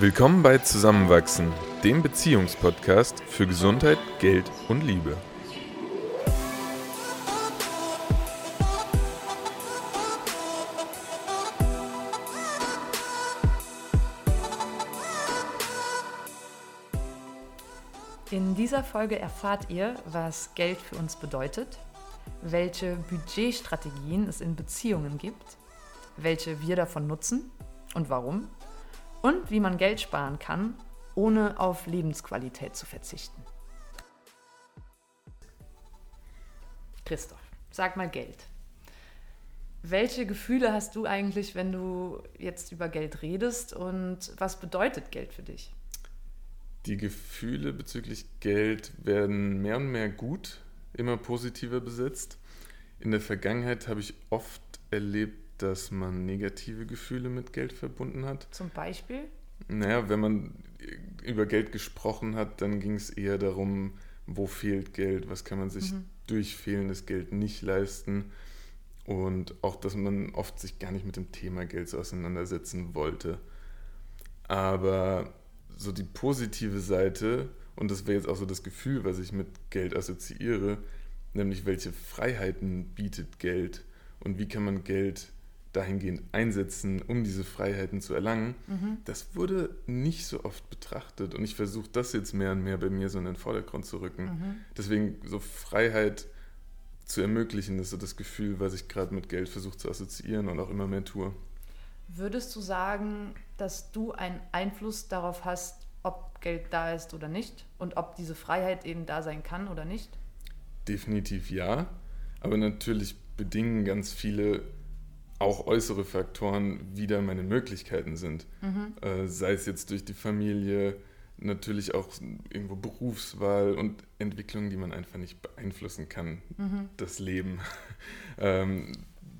Willkommen bei Zusammenwachsen, dem Beziehungspodcast für Gesundheit, Geld und Liebe. In dieser Folge erfahrt ihr, was Geld für uns bedeutet, welche Budgetstrategien es in Beziehungen gibt, welche wir davon nutzen und warum und wie man Geld sparen kann, ohne auf Lebensqualität zu verzichten. Christoph, sag mal Geld. Welche Gefühle hast du eigentlich, wenn du jetzt über Geld redest und was bedeutet Geld für dich? Die Gefühle bezüglich Geld werden mehr und mehr gut, immer positiver besetzt. In der Vergangenheit habe ich oft erlebt, dass man negative Gefühle mit Geld verbunden hat. Zum Beispiel? Naja, wenn man über Geld gesprochen hat, dann ging es eher darum, wo fehlt Geld, was kann man sich mhm. durch fehlendes Geld nicht leisten. Und auch, dass man oft sich gar nicht mit dem Thema Geld so auseinandersetzen wollte. Aber so die positive Seite, und das wäre jetzt auch so das Gefühl, was ich mit Geld assoziiere, nämlich welche Freiheiten bietet Geld und wie kann man Geld dahingehend einsetzen, um diese Freiheiten zu erlangen, mhm. das wurde nicht so oft betrachtet. Und ich versuche das jetzt mehr und mehr bei mir so in den Vordergrund zu rücken. Mhm. Deswegen so Freiheit zu ermöglichen, ist so das Gefühl, was ich gerade mit Geld versuche zu assoziieren und auch immer mehr tue. Würdest du sagen, dass du einen Einfluss darauf hast, ob Geld da ist oder nicht und ob diese Freiheit eben da sein kann oder nicht? Definitiv ja, aber natürlich bedingen ganz viele auch äußere Faktoren wieder meine Möglichkeiten sind. Mhm. Äh, sei es jetzt durch die Familie, natürlich auch irgendwo Berufswahl und Entwicklungen, die man einfach nicht beeinflussen kann. Mhm. Das Leben. ähm,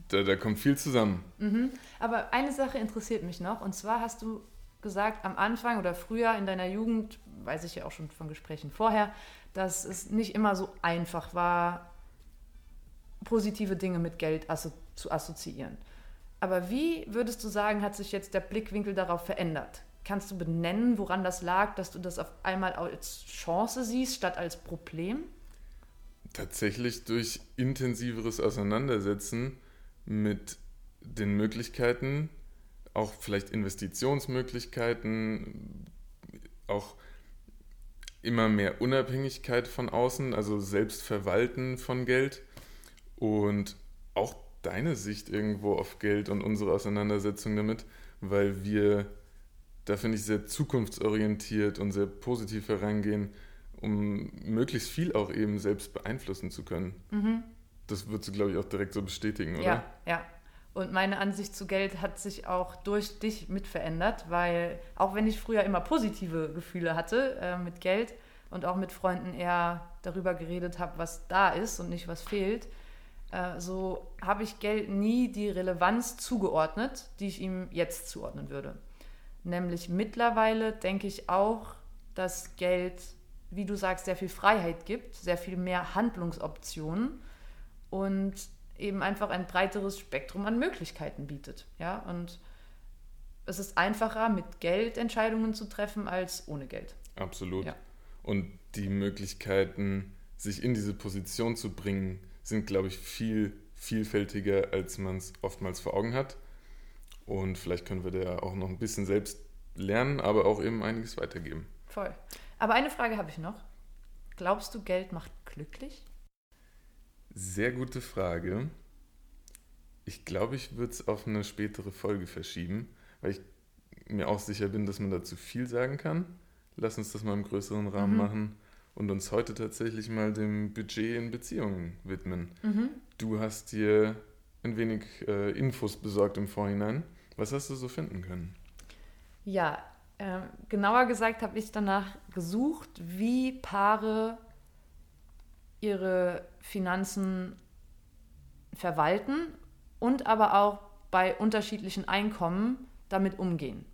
da, da, kommt viel zusammen. Mhm. Aber eine Sache interessiert mich noch, und zwar hast du gesagt, am Anfang oder früher in deiner Jugend, weiß ich ja auch schon von Gesprächen vorher, dass es nicht immer so einfach war, positive Dinge mit Geld assoziieren zu assoziieren. Aber wie würdest du sagen, hat sich jetzt der Blickwinkel darauf verändert? Kannst du benennen, woran das lag, dass du das auf einmal als Chance siehst statt als Problem? Tatsächlich durch intensiveres Auseinandersetzen mit den Möglichkeiten, auch vielleicht Investitionsmöglichkeiten, auch immer mehr Unabhängigkeit von außen, also Selbstverwalten von Geld und auch deine Sicht irgendwo auf Geld und unsere Auseinandersetzung damit, weil wir da finde ich sehr zukunftsorientiert und sehr positiv herangehen, um möglichst viel auch eben selbst beeinflussen zu können. Mhm. Das würdest du, glaube ich, auch direkt so bestätigen, oder? Ja, ja. Und meine Ansicht zu Geld hat sich auch durch dich mit verändert, weil auch wenn ich früher immer positive Gefühle hatte äh, mit Geld und auch mit Freunden eher darüber geredet habe, was da ist und nicht was fehlt, äh, so habe ich Geld nie die Relevanz zugeordnet, die ich ihm jetzt zuordnen würde. Nämlich mittlerweile denke ich auch, dass Geld, wie du sagst, sehr viel Freiheit gibt, sehr viel mehr Handlungsoptionen und eben einfach ein breiteres Spektrum an Möglichkeiten bietet. Ja? Und es ist einfacher, mit Geld Entscheidungen zu treffen, als ohne Geld. Absolut. Ja. Und die Möglichkeiten, sich in diese Position zu bringen, sind, glaube ich, viel vielfältiger, als man es oftmals vor Augen hat. Und vielleicht können wir da auch noch ein bisschen selbst lernen, aber auch eben einiges weitergeben. Voll. Aber eine Frage habe ich noch. Glaubst du, Geld macht glücklich? Sehr gute Frage. Ich glaube, ich würde es auf eine spätere Folge verschieben, weil ich mir auch sicher bin, dass man dazu viel sagen kann. Lass uns das mal im größeren Rahmen mhm. machen und uns heute tatsächlich mal dem Budget in Beziehungen widmen. Mhm. Du hast dir ein wenig äh, Infos besorgt im Vorhinein. Was hast du so finden können? Ja, äh, genauer gesagt habe ich danach gesucht, wie Paare ihre Finanzen verwalten und aber auch bei unterschiedlichen Einkommen damit umgehen.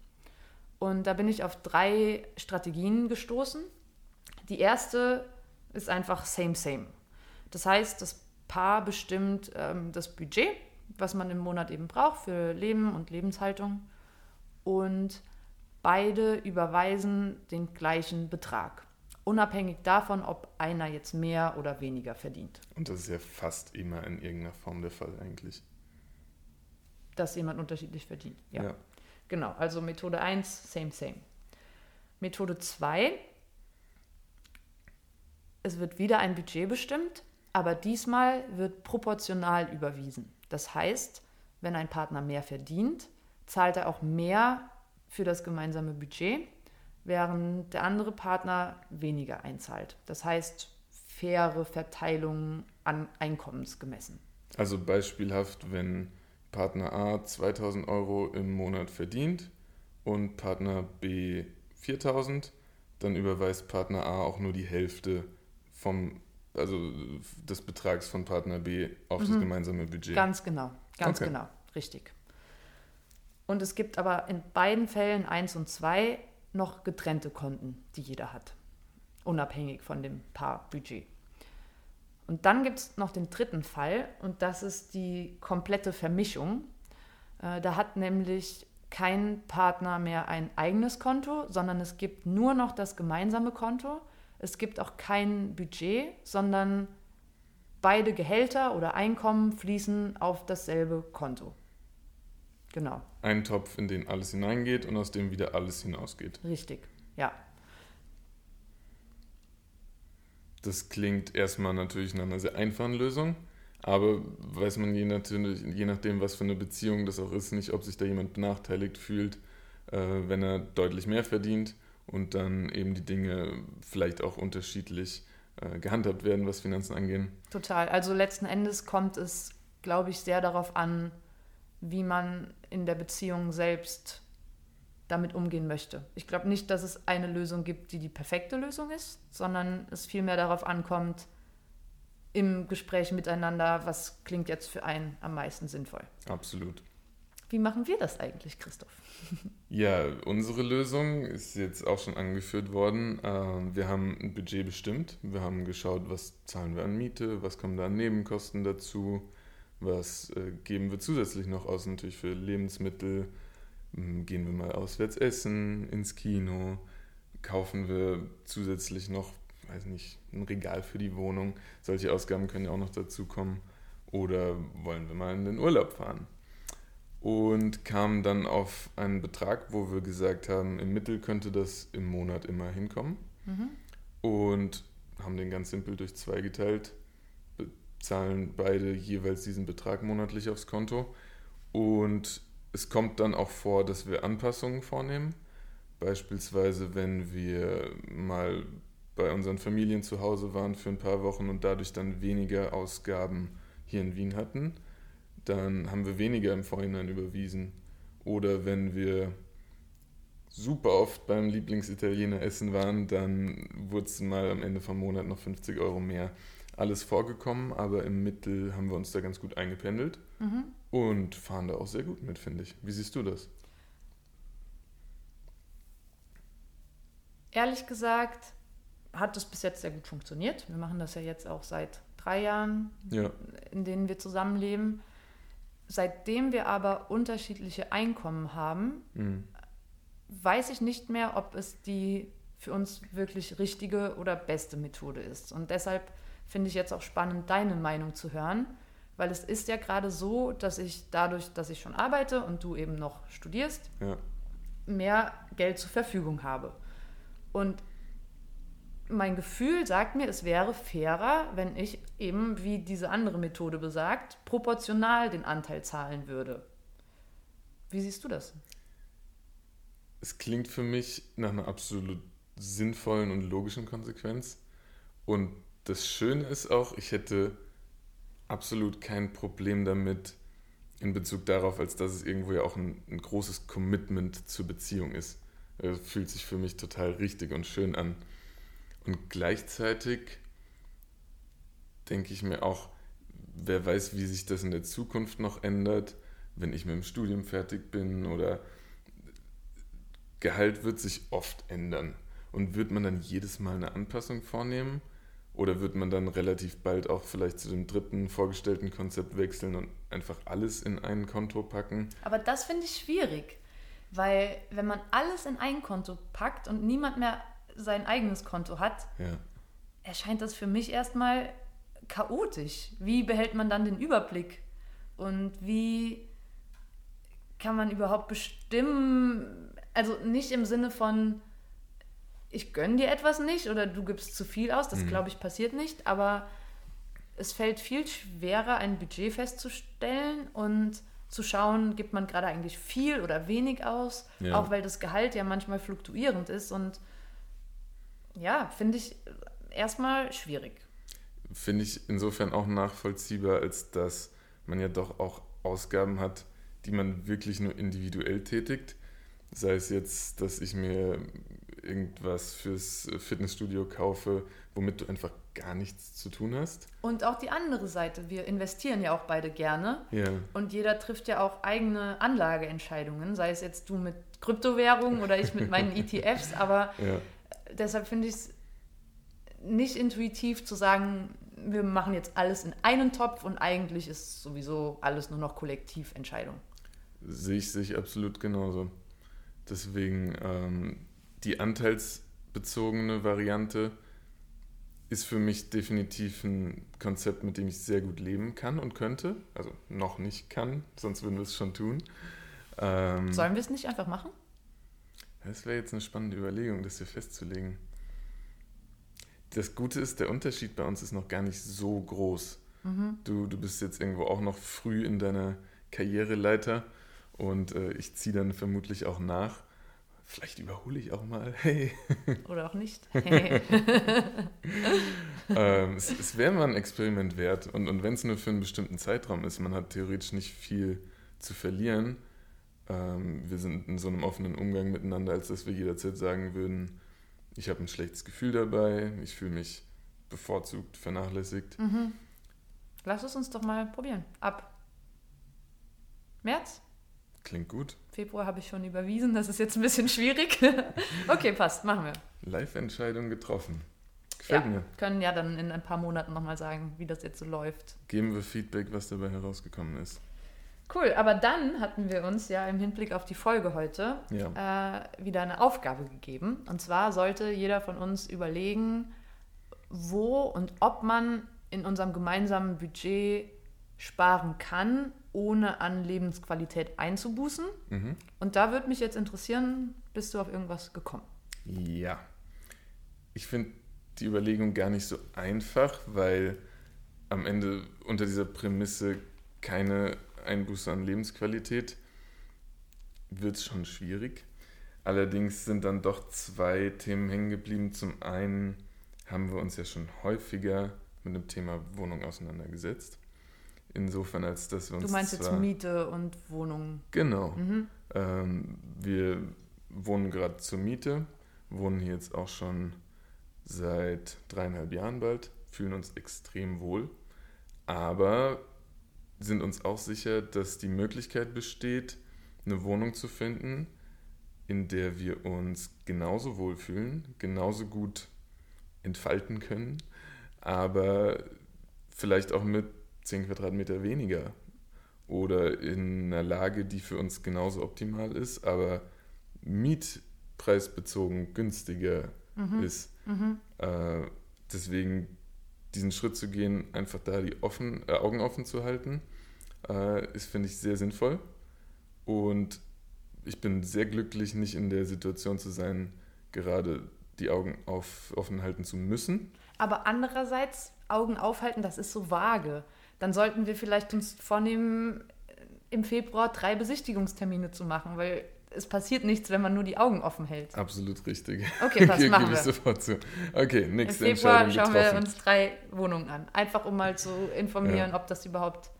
Und da bin ich auf drei Strategien gestoßen. Die erste ist einfach same, same. Das heißt, das Paar bestimmt ähm, das Budget, was man im Monat eben braucht für Leben und Lebenshaltung. Und beide überweisen den gleichen Betrag. Unabhängig davon, ob einer jetzt mehr oder weniger verdient. Und das ist ja fast immer in irgendeiner Form der Fall eigentlich. Dass jemand unterschiedlich verdient. Ja. ja. Genau, also Methode 1, same, same. Methode 2, es wird wieder ein Budget bestimmt, aber diesmal wird proportional überwiesen. Das heißt, wenn ein Partner mehr verdient, zahlt er auch mehr für das gemeinsame Budget, während der andere Partner weniger einzahlt. Das heißt, faire Verteilung an Einkommens gemessen. Also beispielhaft, wenn Partner A 2000 Euro im Monat verdient und Partner B 4000, dann überweist Partner A auch nur die Hälfte vom, also des Betrags von Partner B auf mhm. das gemeinsame Budget. Ganz genau, ganz okay. genau, richtig. Und es gibt aber in beiden Fällen 1 und 2 noch getrennte Konten, die jeder hat, unabhängig von dem Paarbudget. Und dann gibt es noch den dritten Fall und das ist die komplette Vermischung. Äh, da hat nämlich kein Partner mehr ein eigenes Konto, sondern es gibt nur noch das gemeinsame Konto. Es gibt auch kein Budget, sondern beide Gehälter oder Einkommen fließen auf dasselbe Konto. Genau. Ein Topf, in den alles hineingeht und aus dem wieder alles hinausgeht. Richtig, ja. Das klingt erstmal natürlich nach einer sehr einfachen Lösung. Aber weiß man je, natürlich, je nachdem, was für eine Beziehung das auch ist, nicht, ob sich da jemand benachteiligt fühlt, äh, wenn er deutlich mehr verdient und dann eben die Dinge vielleicht auch unterschiedlich äh, gehandhabt werden, was Finanzen angehen. Total. Also letzten Endes kommt es, glaube ich, sehr darauf an, wie man in der Beziehung selbst damit umgehen möchte. Ich glaube nicht, dass es eine Lösung gibt, die die perfekte Lösung ist, sondern es vielmehr darauf ankommt, im Gespräch miteinander, was klingt jetzt für einen am meisten sinnvoll. Absolut. Wie machen wir das eigentlich, Christoph? Ja, unsere Lösung ist jetzt auch schon angeführt worden. Ähm, wir haben ein Budget bestimmt. Wir haben geschaut, was zahlen wir an Miete, was kommen da an Nebenkosten dazu, was äh, geben wir zusätzlich noch aus, natürlich für Lebensmittel. Hm, gehen wir mal auswärts essen, ins Kino, kaufen wir zusätzlich noch weiß nicht, ein Regal für die Wohnung. Solche Ausgaben können ja auch noch dazu kommen. Oder wollen wir mal in den Urlaub fahren? Und kamen dann auf einen Betrag, wo wir gesagt haben, im Mittel könnte das im Monat immer hinkommen. Mhm. Und haben den ganz simpel durch zwei geteilt, bezahlen beide jeweils diesen Betrag monatlich aufs Konto. Und es kommt dann auch vor, dass wir Anpassungen vornehmen. Beispielsweise, wenn wir mal bei unseren Familien zu Hause waren für ein paar Wochen und dadurch dann weniger Ausgaben hier in Wien hatten, dann haben wir weniger im Vorhinein überwiesen. Oder wenn wir super oft beim Lieblingsitaliener essen waren, dann wurde es mal am Ende vom Monat noch 50 Euro mehr. Alles vorgekommen, aber im Mittel haben wir uns da ganz gut eingependelt mhm. und fahren da auch sehr gut mit, finde ich. Wie siehst du das? Ehrlich gesagt, hat das bis jetzt sehr gut funktioniert. Wir machen das ja jetzt auch seit drei Jahren, ja. in denen wir zusammenleben. Seitdem wir aber unterschiedliche Einkommen haben, mhm. weiß ich nicht mehr, ob es die für uns wirklich richtige oder beste Methode ist. Und deshalb finde ich jetzt auch spannend, deine Meinung zu hören, weil es ist ja gerade so, dass ich dadurch, dass ich schon arbeite und du eben noch studierst, ja. mehr Geld zur Verfügung habe. Und mein Gefühl sagt mir, es wäre fairer, wenn ich eben, wie diese andere Methode besagt, proportional den Anteil zahlen würde. Wie siehst du das? Es klingt für mich nach einer absolut sinnvollen und logischen Konsequenz. Und das Schöne ist auch, ich hätte absolut kein Problem damit in Bezug darauf, als dass es irgendwo ja auch ein, ein großes Commitment zur Beziehung ist. Es fühlt sich für mich total richtig und schön an. Und gleichzeitig denke ich mir auch, wer weiß, wie sich das in der Zukunft noch ändert, wenn ich mit dem Studium fertig bin oder Gehalt wird sich oft ändern. Und wird man dann jedes Mal eine Anpassung vornehmen? Oder wird man dann relativ bald auch vielleicht zu dem dritten vorgestellten Konzept wechseln und einfach alles in ein Konto packen? Aber das finde ich schwierig, Weil wenn man alles in ein Konto packt und niemand mehr sein eigenes Konto hat, Ja. erscheint das für mich erstmal chaotisch. Wie behält man dann den Überblick? Und wie kann man überhaupt bestimmen, also nicht im Sinne von, ich gönne dir etwas nicht oder du gibst zu viel aus, das glaube ich passiert nicht, aber es fällt viel schwerer, ein Budget festzustellen und zu schauen, gibt man gerade eigentlich viel oder wenig aus, Ja. auch weil das Gehalt ja manchmal fluktuierend ist und ja, finde ich erstmal schwierig. Finde ich insofern auch nachvollziehbar, als dass man ja doch auch Ausgaben hat, die man wirklich nur individuell tätigt. Sei es jetzt, dass ich mir irgendwas fürs Fitnessstudio kaufe, womit du einfach gar nichts zu tun hast. Und auch die andere Seite, wir investieren ja auch beide gerne Ja, und jeder trifft ja auch eigene Anlageentscheidungen, sei es jetzt du mit Kryptowährungen oder ich mit meinen ETFs, aber ja. Deshalb finde ich es nicht intuitiv zu sagen, wir machen jetzt alles in einen Topf und eigentlich ist sowieso alles nur noch Kollektiventscheidung. Sehe ich sich absolut genauso. Deswegen ähm, die anteilsbezogene Variante ist für mich definitiv ein Konzept, mit dem ich sehr gut leben kann und könnte. Also noch nicht kann, sonst würden wir es schon tun. Ähm, Sollen wir es nicht einfach machen? Das wäre jetzt eine spannende Überlegung, das hier festzulegen. Das Gute ist, der Unterschied bei uns ist noch gar nicht so groß. Du, du bist jetzt irgendwo auch noch früh in deiner Karriereleiter und äh, ich ziehe dann vermutlich auch nach. Vielleicht überhole ich auch mal. Hey. Oder auch nicht? ähm, es es wäre mal ein Experiment wert. Und, und wenn es nur für einen bestimmten Zeitraum ist, man hat theoretisch nicht viel zu verlieren. Ähm, wir sind in so einem offenen Umgang miteinander, als dass wir jederzeit sagen würden, ich habe ein schlechtes Gefühl dabei, ich fühle mich bevorzugt, vernachlässigt. Lass es uns doch mal probieren. Ab März? Klingt gut. Februar habe ich schon überwiesen, das ist jetzt ein bisschen schwierig. okay, passt, machen wir. Live-Entscheidung getroffen. Ja, Gefällt mir. können ja dann in ein paar Monaten nochmal sagen, wie das jetzt so läuft. Geben wir Feedback, was dabei herausgekommen ist. Cool, aber dann hatten wir uns ja im Hinblick auf die Folge heute Ja. äh, wieder eine Aufgabe gegeben. Und zwar sollte jeder von uns überlegen, wo und ob man in unserem gemeinsamen Budget sparen kann, ohne an Lebensqualität einzubußen. Mhm. Und da würde mich jetzt interessieren, bist du auf irgendwas gekommen? Ja. Ich finde die Überlegung gar nicht so einfach, weil am Ende unter dieser Prämisse keine Einbuße an Lebensqualität wird es schon schwierig. Allerdings sind dann doch zwei Themen hängen geblieben. Zum einen haben wir uns ja schon häufiger mit dem Thema Wohnung auseinandergesetzt. Insofern, als dass wir uns Du meinst jetzt Miete und Wohnung. Genau. Mhm. Ähm, wir wohnen gerade zur Miete, wohnen hier jetzt auch schon seit dreieinhalb Jahren bald, fühlen uns extrem wohl, aber sind uns auch sicher, dass die Möglichkeit besteht, eine Wohnung zu finden, in der wir uns genauso wohlfühlen, genauso gut entfalten können, aber vielleicht auch mit 10 Quadratmeter weniger oder in einer Lage, die für uns genauso optimal ist, aber mietpreisbezogen günstiger ist. Mhm. Äh, deswegen diesen Schritt zu gehen, einfach da die offen, äh, Augen offen zu halten, äh, ist, finde ich, sehr sinnvoll. Und ich bin sehr glücklich, nicht in der Situation zu sein, gerade die Augen auf, offen halten zu müssen. Aber andererseits, Augen aufhalten, das ist so vage. Dann sollten wir vielleicht uns vornehmen, im Februar drei Besichtigungstermine zu machen, weil es passiert nichts, wenn man nur die Augen offen hält. Absolut richtig. Okay, passt, Gebe machen ich wir. sofort zu. Okay, Im nächste Februar Entscheidung schauen wir getroffen. uns drei Wohnungen an. Einfach um mal zu informieren, Ja. ob das überhaupt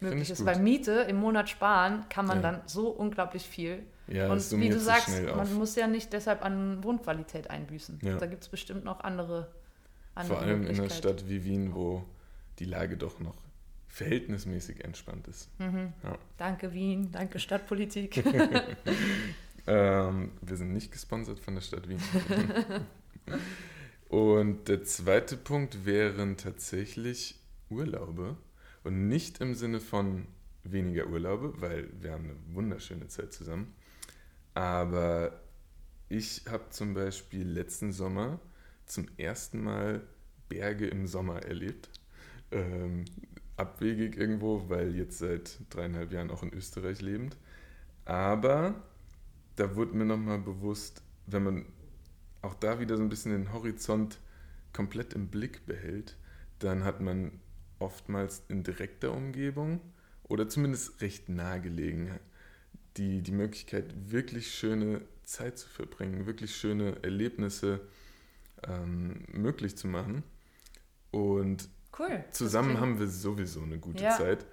möglich ich ist. gut. Bei Miete im Monat sparen kann man Ja. dann so unglaublich viel. ja, Und wie du sagst, man muss ja nicht deshalb an Wohnqualität einbüßen. Ja. Da gibt es bestimmt noch andere, andere Vor allem in einer. Stadt wie Wien, wo die Lage doch noch verhältnismäßig entspannt ist. Mhm. Ja. Danke Wien, danke Stadtpolitik. Ähm, wir sind nicht gesponsert von der Stadt Wien. Und der zweite Punkt wären tatsächlich Urlaube. Und nicht im Sinne von weniger Urlaube, weil wir haben eine wunderschöne Zeit zusammen. Aber ich habe zum Beispiel letzten Sommer zum ersten Mal Berge im Sommer erlebt. Ähm, abwegig irgendwo, weil jetzt seit dreieinhalb Jahren auch in Österreich lebend. Aber da wurde mir nochmal bewusst, wenn man auch da wieder so ein bisschen den Horizont komplett im Blick behält, dann hat man oftmals in direkter Umgebung oder zumindest recht nahegelegen die, die Möglichkeit, wirklich schöne Zeit zu verbringen, wirklich schöne Erlebnisse ähm, möglich zu machen. Und cool, zusammen haben wir sowieso eine gute ja. Zeit.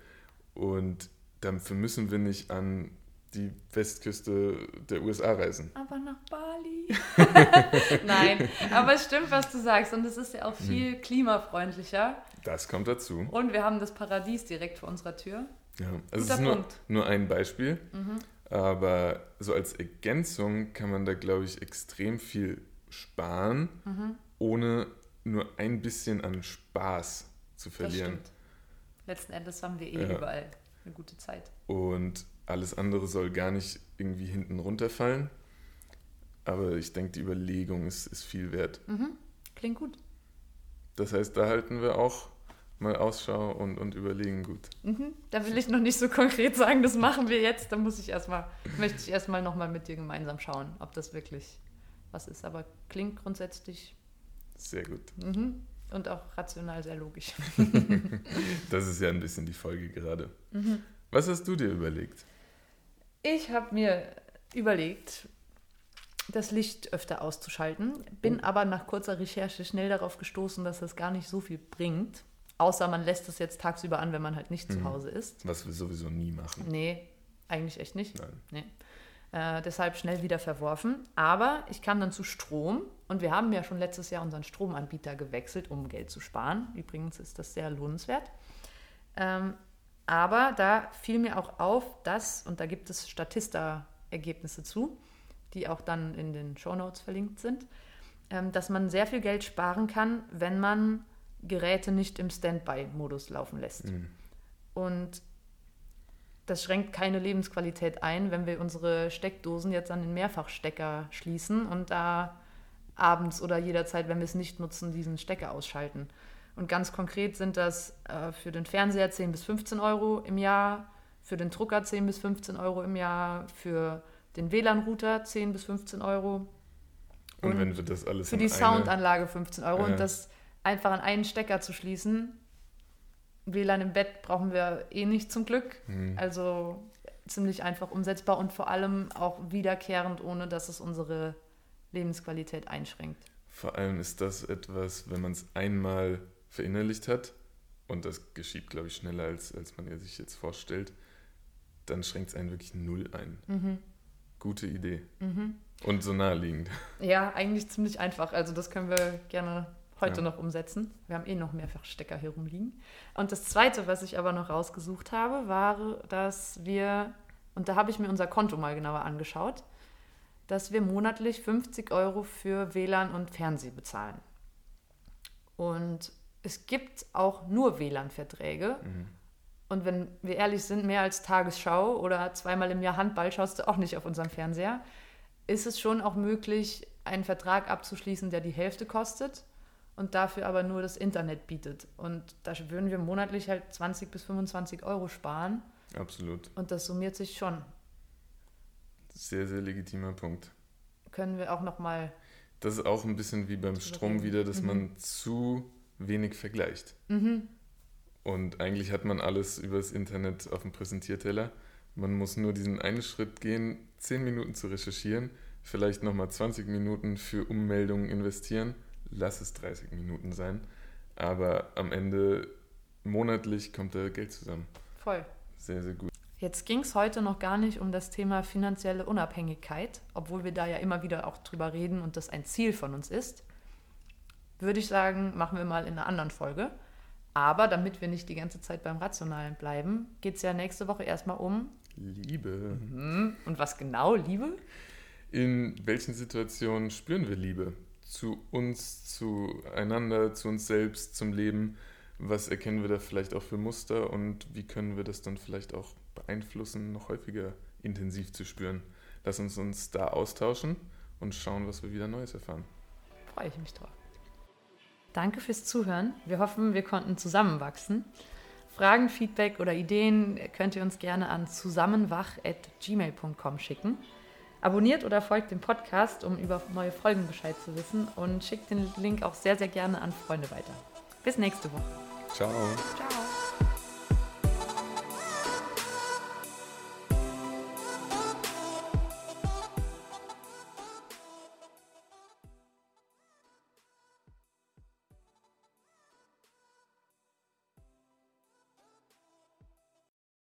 Und dafür müssen wir nicht an die Westküste der USA reisen. Aber nach Bali. Nein, aber es stimmt, was du sagst. Und es ist ja auch viel hm. klimafreundlicher. Das kommt dazu. Und wir haben das Paradies direkt vor unserer Tür. Ja, also es ist nur, nur ein Beispiel. Mhm. Aber so als Ergänzung kann man da, glaube ich, extrem viel sparen, mhm. ohne nur ein bisschen an Spaß zu verlieren. Das. Letzten Endes haben wir eh ja. überall eine gute Zeit. Und alles andere soll gar nicht irgendwie hinten runterfallen. Aber ich denke, die Überlegung ist, ist viel wert. Mhm. Klingt gut. Das heißt, da halten wir auch mal Ausschau und, und überlegen gut. Mhm. Da will ich noch nicht so konkret sagen, das machen wir jetzt. Da muss ich erstmal, möchte ich erstmal nochmal mit dir gemeinsam schauen, ob das wirklich was ist. Aber klingt grundsätzlich sehr gut. Mhm. Und auch rational sehr logisch. das ist ja ein bisschen die Folge gerade. Mhm. Was hast du dir überlegt? Ich habe mir überlegt, das Licht öfter auszuschalten, bin oh. aber nach kurzer Recherche schnell darauf gestoßen, dass das gar nicht so viel bringt. Außer man lässt es jetzt tagsüber an, wenn man halt nicht mhm. zu Hause ist. Was wir sowieso nie machen. Nee, eigentlich echt nicht. Nein. Nee. Äh, deshalb schnell wieder verworfen. Aber ich kam dann zu Strom und wir haben ja schon letztes Jahr unseren Stromanbieter gewechselt, um Geld zu sparen. Übrigens ist das sehr lohnenswert. Ähm, aber da fiel mir auch auf, dass, und da gibt es Statista-Ergebnisse zu, die auch dann in den Shownotes verlinkt sind, ähm, dass man sehr viel Geld sparen kann, wenn man Geräte nicht im Standby-Modus laufen lässt. Mhm. Und das schränkt keine Lebensqualität ein, wenn wir unsere Steckdosen jetzt an den Mehrfachstecker schließen und da abends oder jederzeit, wenn wir es nicht nutzen, diesen Stecker ausschalten. Und ganz konkret sind das äh, für den Fernseher 10 bis 15 Euro im Jahr, für den Drucker 10 bis 15 Euro im Jahr, für den WLAN-Router 10 bis 15 Euro. Und, und wenn wir das alles Für die Soundanlage 15 Euro. Äh. Und das einfach an einen Stecker zu schließen. WLAN im Bett brauchen wir eh nicht zum Glück. Mhm. Also ziemlich einfach umsetzbar und vor allem auch wiederkehrend, ohne dass es unsere Lebensqualität einschränkt. Vor allem ist das etwas, wenn man es einmal verinnerlicht hat, und das geschieht, glaube ich, schneller, als, als man sich jetzt vorstellt, dann schränkt es einen wirklich null ein. Mhm. Gute Idee. Mhm. Und so naheliegend. Ja, eigentlich ziemlich einfach. Also das können wir gerne heute ja. noch umsetzen. Wir haben eh noch mehrfach Stecker hier rumliegen. Und das Zweite, was ich aber noch rausgesucht habe, war, dass wir, und da habe ich mir unser Konto mal genauer angeschaut, dass wir monatlich 50 Euro für WLAN und Fernseh bezahlen. Und es gibt auch nur WLAN-Verträge. Mhm. Und wenn wir ehrlich sind, mehr als Tagesschau oder zweimal im Jahr Handball schaust du auch nicht auf unserem Fernseher, ist es schon auch möglich, einen Vertrag abzuschließen, der die Hälfte kostet und dafür aber nur das Internet bietet. Und da würden wir monatlich halt 20 bis 25 Euro sparen. Absolut. Und das summiert sich schon. Sehr, sehr legitimer Punkt. Können wir auch nochmal. Das ist auch ein bisschen wie beim Strom wieder, dass mhm. man zu wenig vergleicht. Mhm. Und eigentlich hat man alles übers Internet auf dem Präsentierteller. Man muss nur diesen einen Schritt gehen, 10 Minuten zu recherchieren, vielleicht nochmal 20 Minuten für Ummeldungen investieren lass es 30 Minuten sein. Aber am Ende monatlich kommt da Geld zusammen. Voll. Sehr, sehr gut. Jetzt ging es heute noch gar nicht um das Thema finanzielle Unabhängigkeit, obwohl wir da ja immer wieder auch drüber reden und das ein Ziel von uns ist. Würde ich sagen, machen wir mal in einer anderen Folge. Aber damit wir nicht die ganze Zeit beim Rationalen bleiben, geht es ja nächste Woche erstmal um Liebe. Mhm. Und was genau, Liebe? In welchen Situationen spüren wir Liebe? Zu uns, zueinander, zu uns selbst, zum Leben. Was erkennen wir da vielleicht auch für Muster und wie können wir das dann vielleicht auch beeinflussen, noch häufiger intensiv zu spüren? Lass uns uns da austauschen und schauen, was wir wieder Neues erfahren. Freue ich mich drauf. Danke fürs Zuhören. Wir hoffen, wir konnten zusammenwachsen. Fragen, Feedback oder Ideen könnt ihr uns gerne an zusammenwach.gmail.com schicken. Abonniert oder folgt dem Podcast, um über neue Folgen Bescheid zu wissen und schickt den Link auch sehr, sehr gerne an Freunde weiter. Bis nächste Woche. Ciao. Ciao.